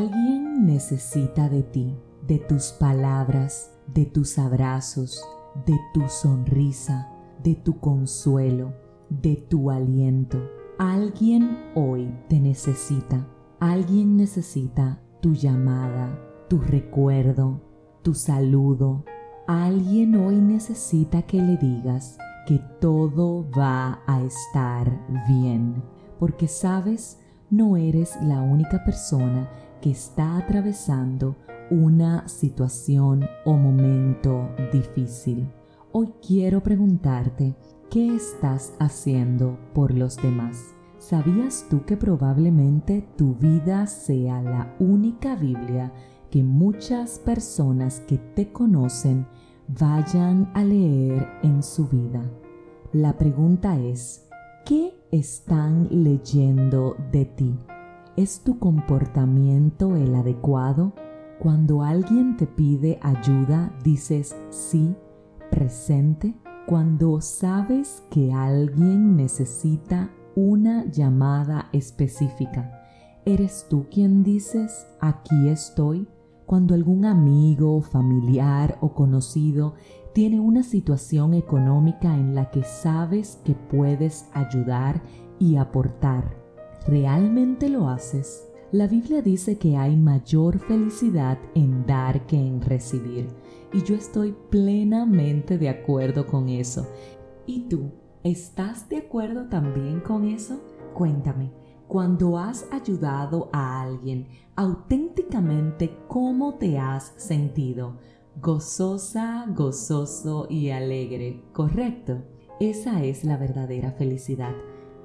Alguien necesita de ti, de tus palabras, de tus abrazos, de tu sonrisa, de tu consuelo, de tu aliento. Alguien hoy te necesita. Alguien necesita tu llamada, tu recuerdo, tu saludo. Alguien hoy necesita que le digas que todo va a estar bien. Porque sabes, no eres la única persona que está atravesando una situación o momento difícil. Hoy quiero preguntarte, ¿qué estás haciendo por los demás? ¿Sabías tú que probablemente tu vida sea la única Biblia que muchas personas que te conocen vayan a leer en su vida? La pregunta es, ¿qué están leyendo de ti? ¿Es tu comportamiento el adecuado? Cuando alguien te pide ayuda, dices sí, presente. Cuando sabes que alguien necesita una llamada específica, ¿eres tú quien dices aquí estoy? Cuando algún amigo, familiar o conocido tiene una situación económica en la que sabes que puedes ayudar y aportar, ¿realmente lo haces? La Biblia dice que hay mayor felicidad en dar que en recibir y yo estoy plenamente de acuerdo con eso. ¿Y tú? ¿Estás de acuerdo también con eso? Cuéntame, cuando has ayudado a alguien, auténticamente, ¿cómo te has sentido? Gozosa, gozoso y alegre, ¿correcto? Esa es la verdadera felicidad,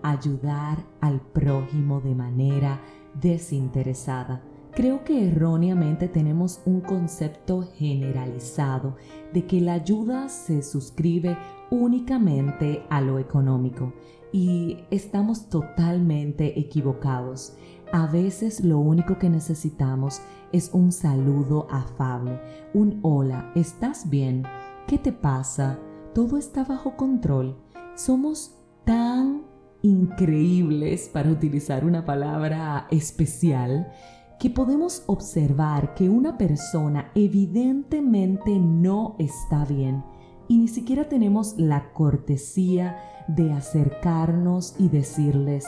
ayudar al prójimo de manera desinteresada. Creo que erróneamente tenemos un concepto generalizado de que la ayuda se suscribe únicamente a lo económico y estamos totalmente equivocados. A veces lo único que necesitamos es un saludo afable, un hola, ¿estás bien? ¿Qué te pasa? ¿Todo está bajo control? Somos tan increíbles, para utilizar una palabra especial, que podemos observar que una persona evidentemente no está bien y ni siquiera tenemos la cortesía de acercarnos y decirles,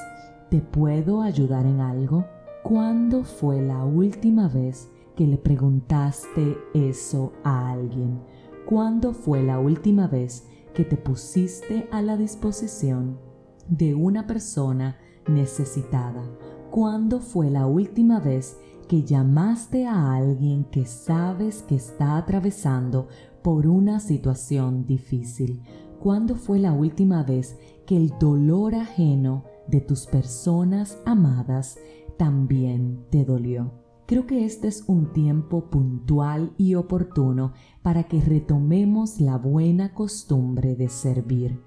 ¿te puedo ayudar en algo? ¿Cuándo fue la última vez que le preguntaste eso a alguien? ¿Cuándo fue la última vez que te pusiste a la disposición de una persona necesitada? ¿Cuándo fue la última vez que llamaste a alguien que sabes que está atravesando por una situación difícil? ¿Cuándo fue la última vez que el dolor ajeno de tus personas amadas también te dolió? Creo que este es un tiempo puntual y oportuno para que retomemos la buena costumbre de servir,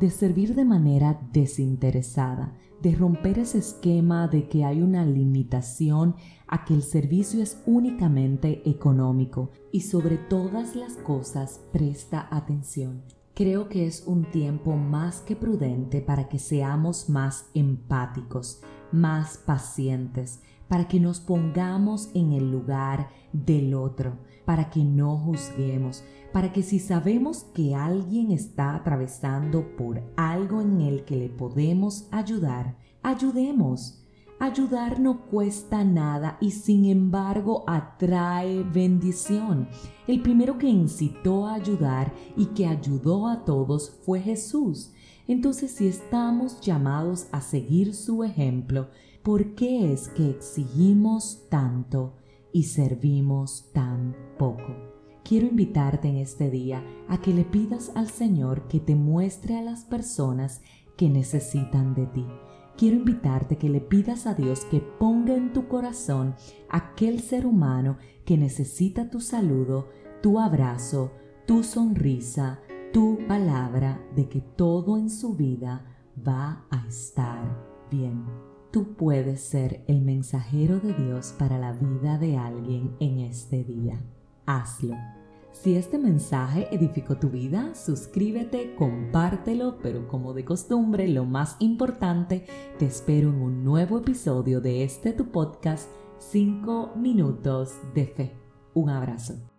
de servir de manera desinteresada, de romper ese esquema de que hay una limitación a que el servicio es únicamente económico y sobre todas las cosas presta atención. Creo que es un tiempo más que prudente para que seamos más empáticos, más pacientes, para que nos pongamos en el lugar del otro, para que no juzguemos, para que si sabemos que alguien está atravesando por algo en el que le podemos ayudar, ayudemos. Ayudar no cuesta nada y sin embargo atrae bendición. El primero que incitó a ayudar y que ayudó a todos fue Jesús. Entonces si estamos llamados a seguir su ejemplo, ¿por qué es que exigimos tanto y servimos tan poco? Quiero invitarte en este día a que le pidas al Señor que te muestre a las personas que necesitan de ti quiero invitarte que le pidas a Dios que ponga en tu corazón aquel ser humano que necesita tu saludo, tu abrazo, tu sonrisa, tu palabra de que todo en su vida va a estar bien. Tú puedes ser el mensajero de Dios para la vida de alguien en este día. Hazlo. Si este mensaje edificó tu vida, suscríbete, compártelo, pero como de costumbre, lo más importante, te espero en un nuevo episodio de este tu podcast, 5 minutos de fe. Un abrazo.